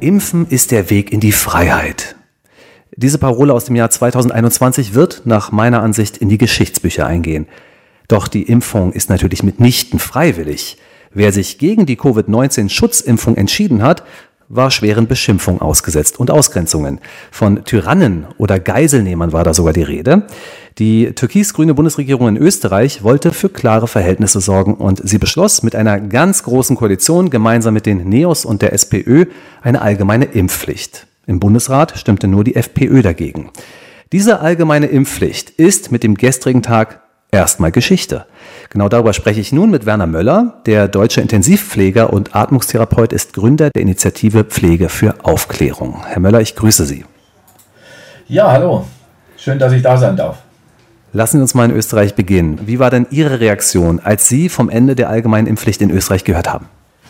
Impfen ist der Weg in die Freiheit. Diese Parole aus dem Jahr 2021 wird nach meiner Ansicht in die Geschichtsbücher eingehen. Doch die Impfung ist natürlich mitnichten freiwillig. Wer sich gegen die Covid-19-Schutzimpfung entschieden hat, war schweren Beschimpfungen ausgesetzt und Ausgrenzungen. Von Tyrannen oder Geiselnehmern war da sogar die Rede. Die türkis-grüne Bundesregierung in Österreich wollte für klare Verhältnisse sorgen und sie beschloss mit einer ganz großen Koalition gemeinsam mit den NEOS und der SPÖ eine allgemeine Impfpflicht. Im Bundesrat stimmte nur die FPÖ dagegen. Diese allgemeine Impfpflicht ist mit dem gestrigen Tag erstmal Geschichte. Genau darüber spreche ich nun mit Werner Möller. Der deutsche Intensivpfleger und Atmungstherapeut ist Gründer der Initiative Pflege für Aufklärung. Herr Möller, ich grüße Sie. Ja, hallo. Schön, dass ich da sein darf. Lassen Sie uns mal in Österreich beginnen. Wie war denn Ihre Reaktion, als Sie vom Ende der allgemeinen Impfpflicht in Österreich gehört haben?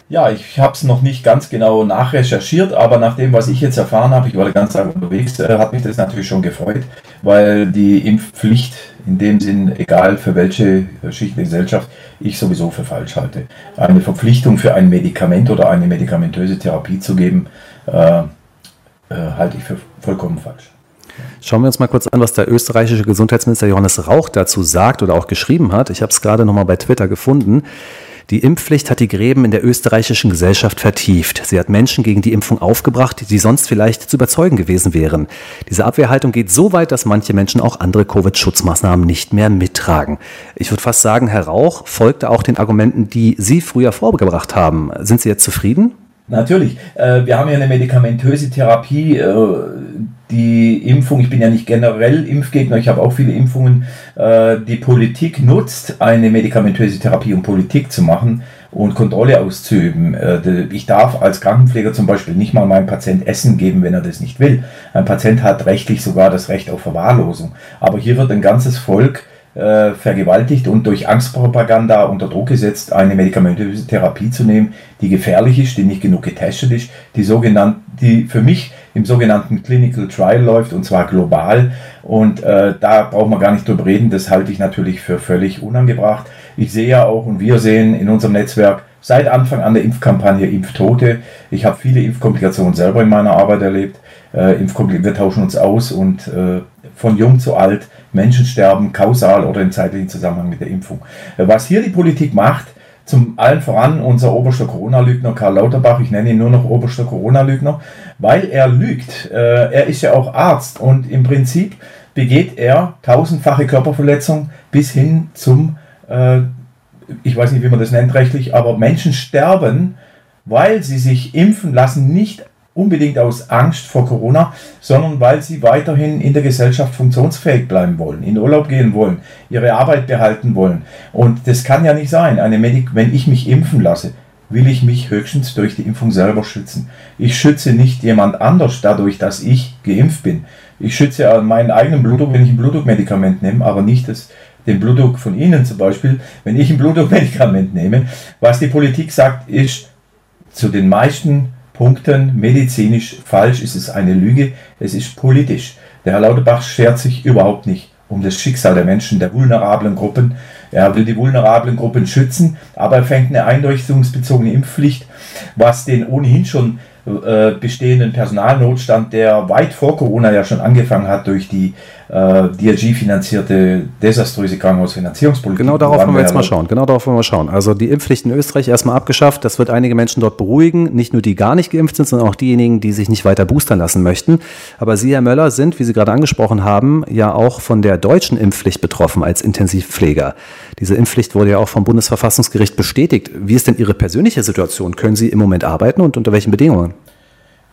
Ja, ich habe es noch nicht ganz genau nachrecherchiert, aber nach dem, was ich jetzt erfahren habe, ich war ganz Tag unterwegs, äh, hat mich das natürlich schon gefreut, weil die Impfpflicht in dem Sinn, egal für welche Schicht der Gesellschaft, ich sowieso für falsch halte. Eine Verpflichtung für ein Medikament oder eine medikamentöse Therapie zu geben, äh, äh, halte ich für vollkommen falsch. Schauen wir uns mal kurz an, was der österreichische Gesundheitsminister Johannes Rauch dazu sagt oder auch geschrieben hat. Ich habe es gerade nochmal bei Twitter gefunden. Die Impfpflicht hat die Gräben in der österreichischen Gesellschaft vertieft. Sie hat Menschen gegen die Impfung aufgebracht, die sonst vielleicht zu überzeugen gewesen wären. Diese Abwehrhaltung geht so weit, dass manche Menschen auch andere Covid-Schutzmaßnahmen nicht mehr mittragen. Ich würde fast sagen, Herr Rauch folgte auch den Argumenten, die Sie früher vorgebracht haben. Sind Sie jetzt zufrieden? Natürlich. Äh, wir haben ja eine medikamentöse Therapie, äh, die Impfung, ich bin ja nicht generell Impfgegner, ich habe auch viele Impfungen, äh, die Politik nutzt eine medikamentöse Therapie, um Politik zu machen und Kontrolle auszuüben. Ich darf als Krankenpfleger zum Beispiel nicht mal meinem Patient Essen geben, wenn er das nicht will. Ein Patient hat rechtlich sogar das Recht auf Verwahrlosung. Aber hier wird ein ganzes Volk äh, vergewaltigt und durch Angstpropaganda unter Druck gesetzt, eine medikamentöse Therapie zu nehmen, die gefährlich ist, die nicht genug getestet ist, die, sogenannte, die für mich im sogenannten Clinical Trial läuft und zwar global. Und äh, da braucht man gar nicht drüber reden, das halte ich natürlich für völlig unangebracht. Ich sehe ja auch und wir sehen in unserem Netzwerk seit Anfang an der Impfkampagne Impftote. Ich habe viele Impfkomplikationen selber in meiner Arbeit erlebt. Äh, wir tauschen uns aus und äh, von jung zu alt Menschen sterben, kausal oder im zeitlichen Zusammenhang mit der Impfung. Äh, was hier die Politik macht, zum allen voran unser oberster Corona-Lügner Karl Lauterbach, ich nenne ihn nur noch oberster Corona-Lügner, weil er lügt. Äh, er ist ja auch Arzt und im Prinzip begeht er tausendfache Körperverletzung bis hin zum, äh, ich weiß nicht, wie man das nennt rechtlich, aber Menschen sterben, weil sie sich impfen lassen, nicht unbedingt aus Angst vor Corona, sondern weil sie weiterhin in der Gesellschaft funktionsfähig bleiben wollen, in Urlaub gehen wollen, ihre Arbeit behalten wollen. Und das kann ja nicht sein. Eine Medik wenn ich mich impfen lasse, will ich mich höchstens durch die Impfung selber schützen. Ich schütze nicht jemand anders dadurch, dass ich geimpft bin. Ich schütze meinen eigenen Blutdruck, wenn ich ein Blutdruckmedikament nehme, aber nicht das, den Blutdruck von Ihnen zum Beispiel, wenn ich ein Blutdruckmedikament nehme. Was die Politik sagt, ist zu den meisten Punkten medizinisch falsch, ist es eine Lüge, es ist politisch. Der Herr Lauterbach schert sich überhaupt nicht um das Schicksal der Menschen, der vulnerablen Gruppen. Er will die vulnerablen Gruppen schützen, aber er fängt eine einrichtungsbezogene Impfpflicht, was den ohnehin schon äh, bestehenden Personalnotstand, der weit vor Corona ja schon angefangen hat durch die äh, DRG-finanzierte desaströse Krankenhausfinanzierungspolitik. Genau darauf wollen wir jetzt mal schauen. Genau darauf wollen wir schauen. Also die Impfpflicht in Österreich erstmal abgeschafft. Das wird einige Menschen dort beruhigen. Nicht nur die gar nicht geimpft sind, sondern auch diejenigen, die sich nicht weiter boostern lassen möchten. Aber Sie, Herr Möller, sind, wie Sie gerade angesprochen haben, ja auch von der deutschen Impfpflicht betroffen als Intensivpfleger. Diese Impfpflicht wurde ja auch vom Bundesverfassungsgericht bestätigt. Wie ist denn Ihre persönliche Situation? Können Sie im Moment arbeiten und unter welchen Bedingungen?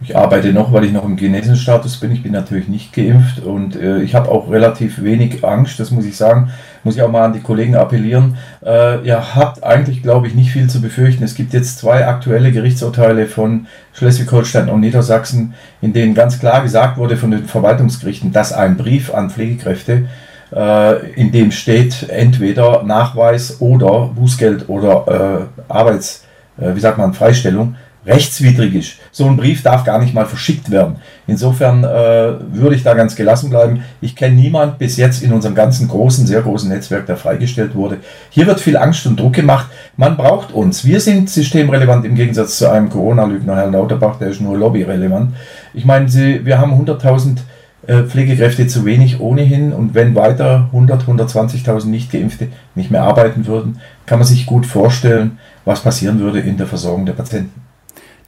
Ich arbeite noch, weil ich noch im Genesenstatus bin. Ich bin natürlich nicht geimpft und äh, ich habe auch relativ wenig Angst, das muss ich sagen. Muss ich auch mal an die Kollegen appellieren. Äh, ihr habt eigentlich, glaube ich, nicht viel zu befürchten. Es gibt jetzt zwei aktuelle Gerichtsurteile von Schleswig-Holstein und Niedersachsen, in denen ganz klar gesagt wurde von den Verwaltungsgerichten, dass ein Brief an Pflegekräfte, äh, in dem steht entweder Nachweis oder Bußgeld oder äh, Arbeits, äh, wie sagt man, Freistellung, rechtswidrig ist. So ein Brief darf gar nicht mal verschickt werden. Insofern äh, würde ich da ganz gelassen bleiben. Ich kenne niemand bis jetzt in unserem ganzen großen, sehr großen Netzwerk, der freigestellt wurde. Hier wird viel Angst und Druck gemacht. Man braucht uns. Wir sind systemrelevant im Gegensatz zu einem Corona-Lügner, Herrn Lauterbach, der ist nur lobbyrelevant. Ich meine, Sie, wir haben 100.000 äh, Pflegekräfte zu wenig ohnehin und wenn weiter 100, 120.000 Nicht-Geimpfte nicht mehr arbeiten würden, kann man sich gut vorstellen, was passieren würde in der Versorgung der Patienten.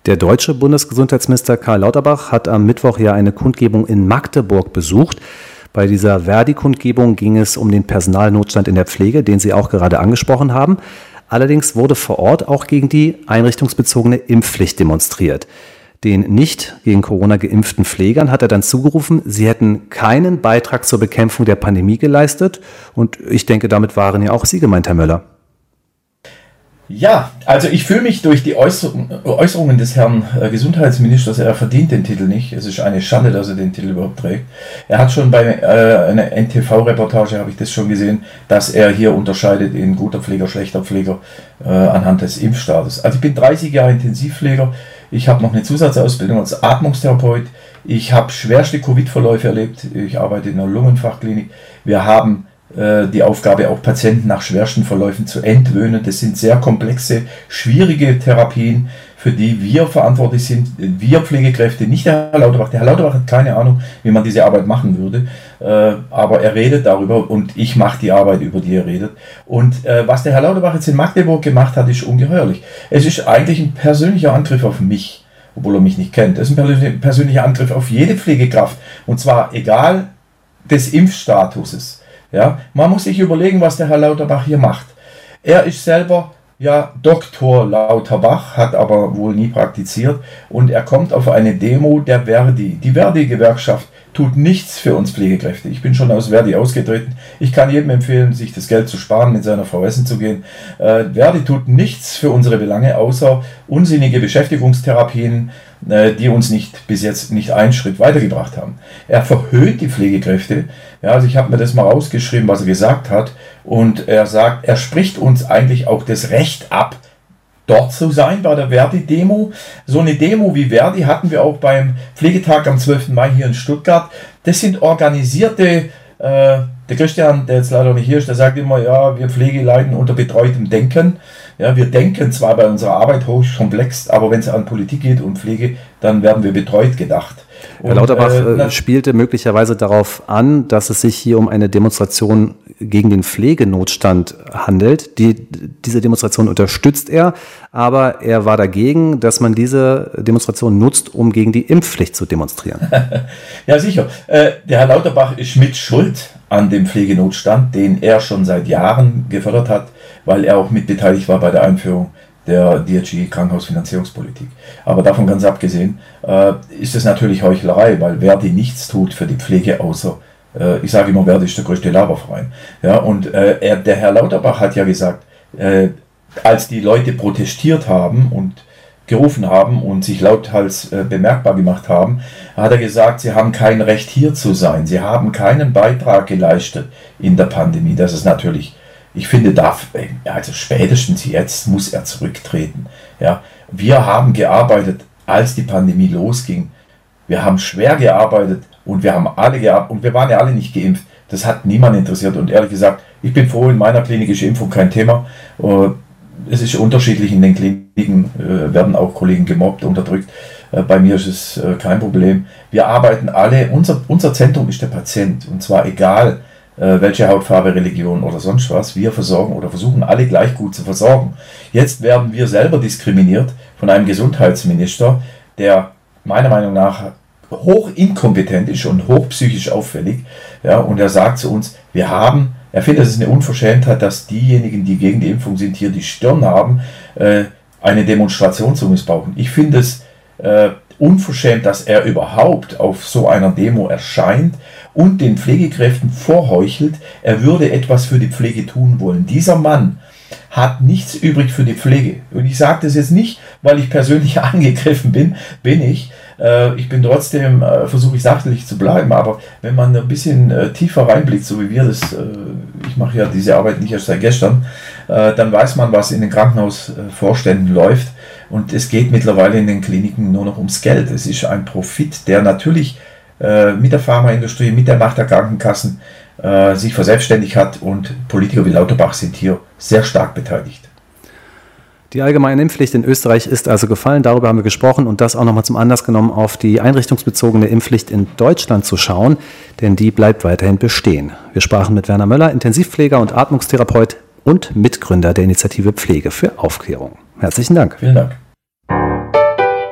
Der deutsche Bundesgesundheitsminister Karl Lauterbach hat am Mittwoch ja eine Kundgebung in Magdeburg besucht. Bei dieser Verdi-Kundgebung ging es um den Personalnotstand in der Pflege, den Sie auch gerade angesprochen haben. Allerdings wurde vor Ort auch gegen die einrichtungsbezogene Impfpflicht demonstriert. Den nicht gegen Corona geimpften Pflegern hat er dann zugerufen, sie hätten keinen Beitrag zur Bekämpfung der Pandemie geleistet. Und ich denke, damit waren ja auch Sie gemeint, Herr Möller. Ja, also ich fühle mich durch die Äußerungen des Herrn äh, Gesundheitsministers, er verdient den Titel nicht. Es ist eine Schande, dass er den Titel überhaupt trägt. Er hat schon bei äh, einer NTV-Reportage, habe ich das schon gesehen, dass er hier unterscheidet in guter Pfleger, schlechter Pfleger äh, anhand des Impfstatus. Also ich bin 30 Jahre Intensivpfleger. Ich habe noch eine Zusatzausbildung als Atmungstherapeut. Ich habe schwerste Covid-Verläufe erlebt. Ich arbeite in einer Lungenfachklinik. Wir haben die Aufgabe, auch Patienten nach schwersten Verläufen zu entwöhnen. Das sind sehr komplexe, schwierige Therapien, für die wir verantwortlich sind, wir Pflegekräfte, nicht der Herr Lauterbach. Der Herr Lauterbach hat keine Ahnung, wie man diese Arbeit machen würde, äh, aber er redet darüber und ich mache die Arbeit, über die er redet. Und äh, was der Herr Lauterbach jetzt in Magdeburg gemacht hat, ist ungeheuerlich. Es ist eigentlich ein persönlicher Angriff auf mich obwohl er mich nicht kennt. Es ist ein persönlicher Angriff auf jede Pflegekraft. Und zwar egal des Impfstatuses. Ja, man muss sich überlegen, was der Herr Lauterbach hier macht. Er ist selber ja Doktor Lauterbach, hat aber wohl nie praktiziert und er kommt auf eine Demo der Verdi. Die Verdi-Gewerkschaft tut nichts für uns Pflegekräfte. Ich bin schon aus Verdi ausgetreten. Ich kann jedem empfehlen, sich das Geld zu sparen, mit seiner Frau essen zu gehen. Äh, Verdi tut nichts für unsere Belange, außer unsinnige Beschäftigungstherapien, die uns nicht bis jetzt nicht einen Schritt weitergebracht haben. Er verhöht die Pflegekräfte. Ja, also ich habe mir das mal rausgeschrieben, was er gesagt hat. Und er sagt, er spricht uns eigentlich auch das Recht ab, dort zu sein bei der Verdi-Demo. So eine Demo wie Verdi hatten wir auch beim Pflegetag am 12. Mai hier in Stuttgart. Das sind organisierte, äh, der Christian, der jetzt leider nicht hier ist, der sagt immer, ja, wir Pflege leiden unter betreutem Denken. Ja, wir denken zwar bei unserer Arbeit hochkomplex, aber wenn es an Politik geht und Pflege, dann werden wir betreut gedacht. Und, Herr Lauterbach äh, äh spielte möglicherweise darauf an, dass es sich hier um eine Demonstration gegen den Pflegenotstand handelt. Die, diese Demonstration unterstützt er, aber er war dagegen, dass man diese Demonstration nutzt, um gegen die Impfpflicht zu demonstrieren. ja, sicher. Äh, der Herr Lauterbach ist mit Schuld an dem Pflegenotstand, den er schon seit Jahren gefördert hat weil er auch mitbeteiligt war bei der Einführung der DRG Krankenhausfinanzierungspolitik. Aber davon ganz abgesehen äh, ist es natürlich Heuchlerei, weil Verdi nichts tut für die Pflege außer äh, ich sage immer, Verdi ist der größte Laberverein. Ja, und äh, er, der Herr Lauterbach hat ja gesagt, äh, als die Leute protestiert haben und gerufen haben und sich lauthals äh, bemerkbar gemacht haben, hat er gesagt, sie haben kein Recht hier zu sein. Sie haben keinen Beitrag geleistet in der Pandemie. Das ist natürlich ich finde, da, also spätestens jetzt muss er zurücktreten. Ja, wir haben gearbeitet, als die Pandemie losging. Wir haben schwer gearbeitet und wir haben alle gearbeitet und wir waren ja alle nicht geimpft. Das hat niemand interessiert und ehrlich gesagt, ich bin froh, in meiner Klinik ist Impfung kein Thema. Äh, es ist unterschiedlich, in den Kliniken äh, werden auch Kollegen gemobbt, unterdrückt. Äh, bei mir ist es kein Problem. Wir arbeiten alle, unser, unser Zentrum ist der Patient und zwar egal, welche Hautfarbe, Religion oder sonst was. Wir versorgen oder versuchen alle gleich gut zu versorgen. Jetzt werden wir selber diskriminiert von einem Gesundheitsminister, der meiner Meinung nach hoch inkompetent ist und hoch psychisch auffällig. Ja, und er sagt zu uns, wir haben, er findet es eine Unverschämtheit, dass diejenigen, die gegen die Impfung sind, hier die Stirn haben, äh, eine Demonstration zu missbrauchen. Ich finde es äh, unverschämt, dass er überhaupt auf so einer Demo erscheint und den Pflegekräften vorheuchelt, er würde etwas für die Pflege tun wollen. Dieser Mann hat nichts übrig für die Pflege. Und ich sage das jetzt nicht, weil ich persönlich angegriffen bin, bin ich. Äh, ich bin trotzdem, äh, versuche ich sachlich zu bleiben, aber wenn man ein bisschen äh, tiefer reinblickt, so wie wir das, ich mache ja diese Arbeit nicht erst seit gestern, dann weiß man, was in den Krankenhausvorständen läuft. Und es geht mittlerweile in den Kliniken nur noch ums Geld. Es ist ein Profit, der natürlich äh, mit der Pharmaindustrie, mit der Macht der Krankenkassen äh, sich verselbstständigt hat und Politiker wie Lauterbach sind hier sehr stark beteiligt. Die allgemeine Impfpflicht in Österreich ist also gefallen. Darüber haben wir gesprochen und das auch nochmal zum Anlass genommen, auf die einrichtungsbezogene Impfpflicht in Deutschland zu schauen, denn die bleibt weiterhin bestehen. Wir sprachen mit Werner Möller, Intensivpfleger und Atmungstherapeut und Mitgründer der Initiative Pflege für Aufklärung. Herzlichen Dank. Vielen Dank.